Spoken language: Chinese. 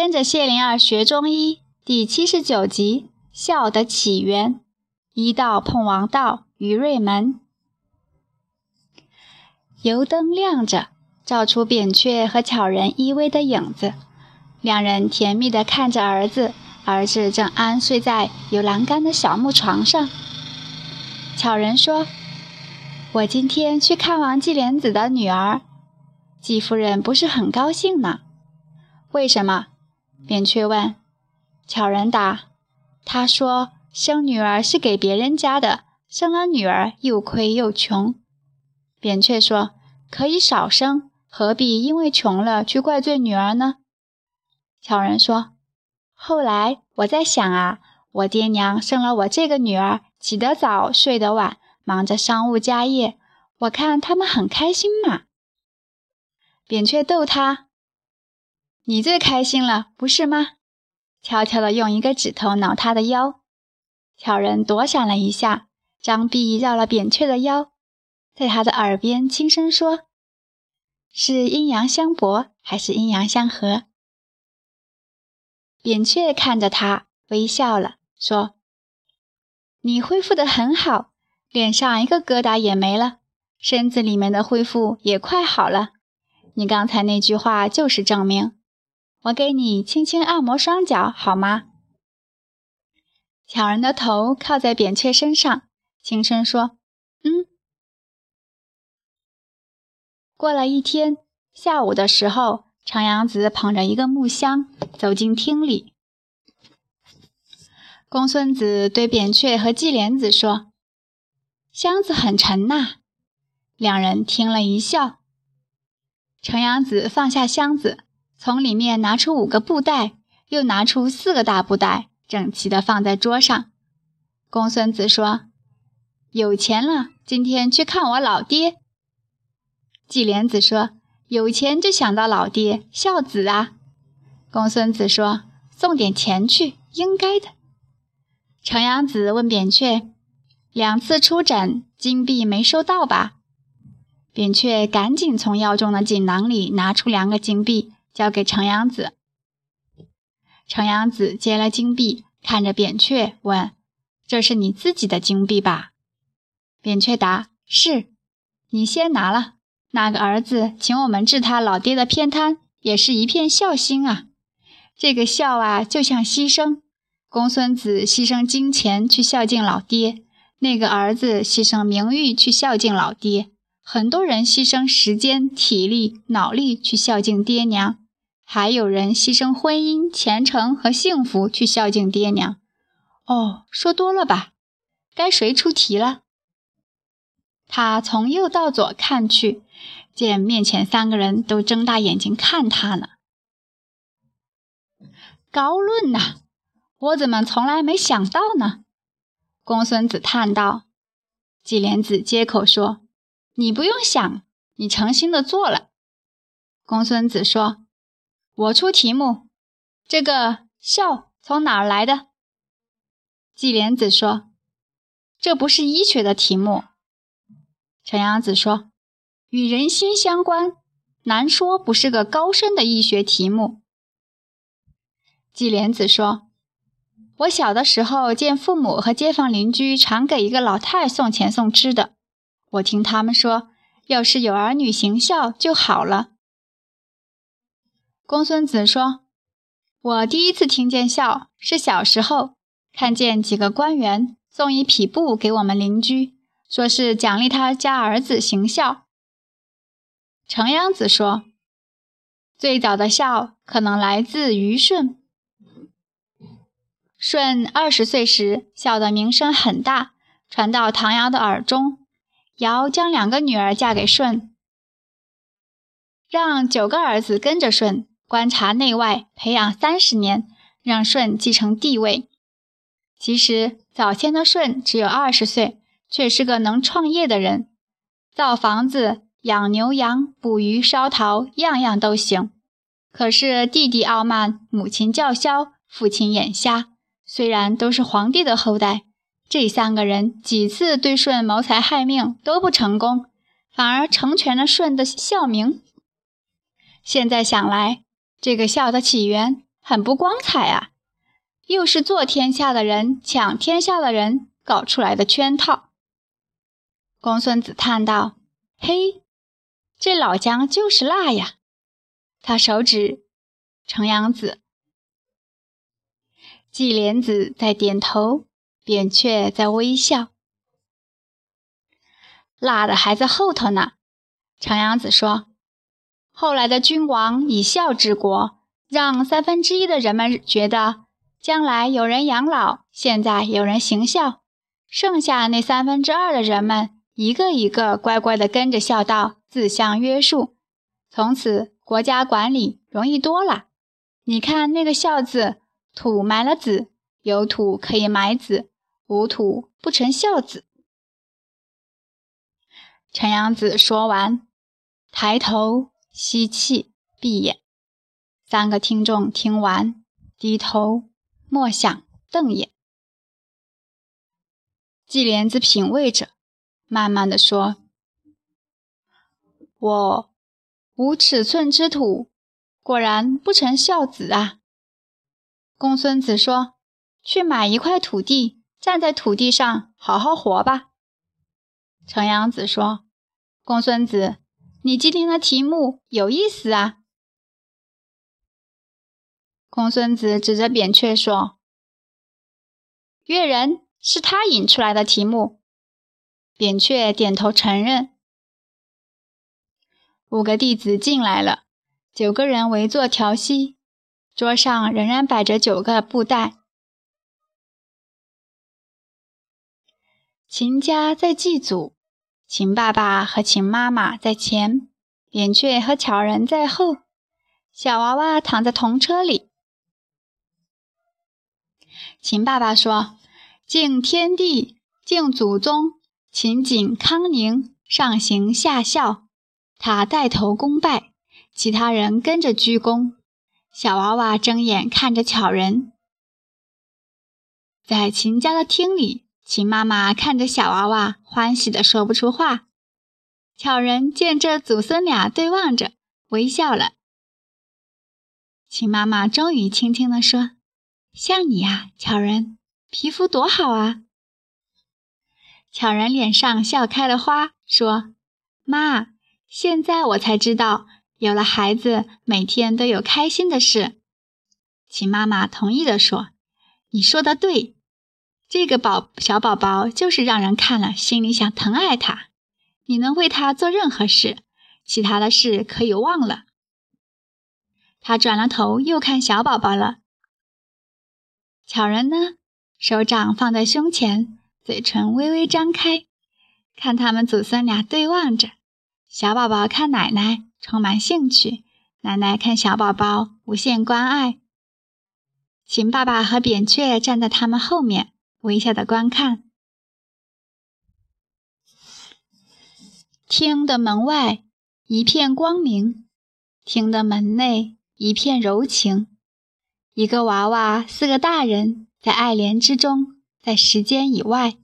跟着谢灵儿学中医第七十九集：笑的起源。一道碰王道于瑞门，油灯亮着，照出扁鹊和巧人依偎的影子。两人甜蜜地看着儿子，儿子正安睡在有栏杆的小木床上。巧人说：“我今天去看望季莲子的女儿，季夫人不是很高兴呢。为什么？”扁鹊问。巧人答：“他说生女儿是给别人家的，生了女儿又亏又穷。”扁鹊说：“可以少生，何必因为穷了去怪罪女儿呢？”巧人说：“后来我在想啊，我爹娘生了我这个女儿，起得早，睡得晚，忙着商务家业，我看他们很开心嘛。”扁鹊逗他。你最开心了，不是吗？悄悄地用一个指头挠他的腰，巧人躲闪了一下，张臂绕了扁鹊的腰，在他的耳边轻声说：“是阴阳相搏，还是阴阳相合？”扁鹊看着他，微笑了，说：“你恢复得很好，脸上一个疙瘩也没了，身子里面的恢复也快好了。你刚才那句话就是证明。”我给你轻轻按摩双脚，好吗？巧人的头靠在扁鹊身上，轻声说：“嗯。”过了一天，下午的时候，长阳子捧着一个木箱走进厅里。公孙子对扁鹊和季莲子说：“箱子很沉呐。”两人听了一笑。程阳子放下箱子。从里面拿出五个布袋，又拿出四个大布袋，整齐地放在桌上。公孙子说：“有钱了，今天去看我老爹。”季莲子说：“有钱就想到老爹，孝子啊。”公孙子说：“送点钱去，应该的。”程阳子问扁鹊：“两次出诊，金币没收到吧？”扁鹊赶紧从腰中的锦囊里拿出两个金币。交给程阳子，程阳子接了金币，看着扁鹊问：“这是你自己的金币吧？”扁鹊答：“是。”你先拿了。那个儿子请我们治他老爹的偏瘫，也是一片孝心啊。这个孝啊，就像牺牲。公孙子牺牲金钱去孝敬老爹，那个儿子牺牲名誉去孝敬老爹。很多人牺牲时间、体力、脑力去孝敬爹娘。还有人牺牲婚姻、前程和幸福去孝敬爹娘。哦，说多了吧？该谁出题了？他从右到左看去，见面前三个人都睁大眼睛看他呢。高论呐，我怎么从来没想到呢？公孙子叹道。季莲子接口说：“你不用想，你诚心的做了。”公孙子说。我出题目，这个笑从哪儿来的？季莲子说：“这不是医学的题目。”陈阳子说：“与人心相关，难说不是个高深的医学题目。”季莲子说：“我小的时候见父母和街坊邻居常给一个老太送钱送吃的，我听他们说，要是有儿女行孝就好了。”公孙子说：“我第一次听见孝，是小时候看见几个官员送一匹布给我们邻居，说是奖励他家儿子行孝。”程阳子说：“最早的孝可能来自于舜。舜二十岁时，孝的名声很大，传到唐尧的耳中。尧将两个女儿嫁给舜，让九个儿子跟着舜。”观察内外，培养三十年，让舜继承帝位。其实早先的舜只有二十岁，却是个能创业的人，造房子、养牛羊、捕鱼、烧陶，样样都行。可是弟弟傲慢，母亲叫嚣，父亲眼瞎。虽然都是皇帝的后代，这三个人几次对舜谋财害命都不成功，反而成全了舜的孝名。现在想来。这个笑的起源很不光彩啊！又是做天下的人抢天下的人搞出来的圈套。公孙子叹道：“嘿，这老姜就是辣呀！”他手指程阳子，季莲子在点头，扁鹊在微笑。辣的还在后头呢。程阳子说：“后来的君王以孝治国，让三分之一的人们觉得将来有人养老，现在有人行孝，剩下那三分之二的人们一个一个乖乖地跟着孝道，自相约束，从此国家管理容易多了。你看那个孝字，土埋了子，有土可以埋子，无土不成孝子。”陈阳子说完。抬头吸气，闭眼。三个听众听完，低头默想，瞪眼。季莲子品味着，慢慢的说：“我无尺寸之土，果然不成孝子啊。”公孙子说：“去买一块土地，站在土地上好好活吧。”程阳子说：“公孙子。”你今天的题目有意思啊！公孙子指着扁鹊说：“越人是他引出来的题目。”扁鹊点头承认。五个弟子进来了，九个人围坐调息，桌上仍然摆着九个布袋。秦家在祭祖。秦爸爸和秦妈妈在前，扁鹊和巧人在后，小娃娃躺在童车里。秦爸爸说：“敬天地，敬祖宗，秦景康宁上行下效。”他带头恭拜，其他人跟着鞠躬。小娃娃睁眼看着巧人，在秦家的厅里。秦妈妈看着小娃娃，欢喜的说不出话。巧人见这祖孙俩对望着，微笑了。秦妈妈终于轻轻地说：“像你呀，巧人，皮肤多好啊。”巧人脸上笑开了花，说：“妈，现在我才知道，有了孩子，每天都有开心的事。”秦妈妈同意的说：“你说的对。”这个宝小宝宝就是让人看了心里想疼爱他，你能为他做任何事，其他的事可以忘了。他转了头又看小宝宝了。巧人呢，手掌放在胸前，嘴唇微微张开，看他们祖孙俩对望着。小宝宝看奶奶充满兴趣，奶奶看小宝宝无限关爱。秦爸爸和扁鹊站在他们后面。微笑的观看，厅的门外一片光明，厅的门内一片柔情。一个娃娃，四个大人，在爱莲之中，在时间以外。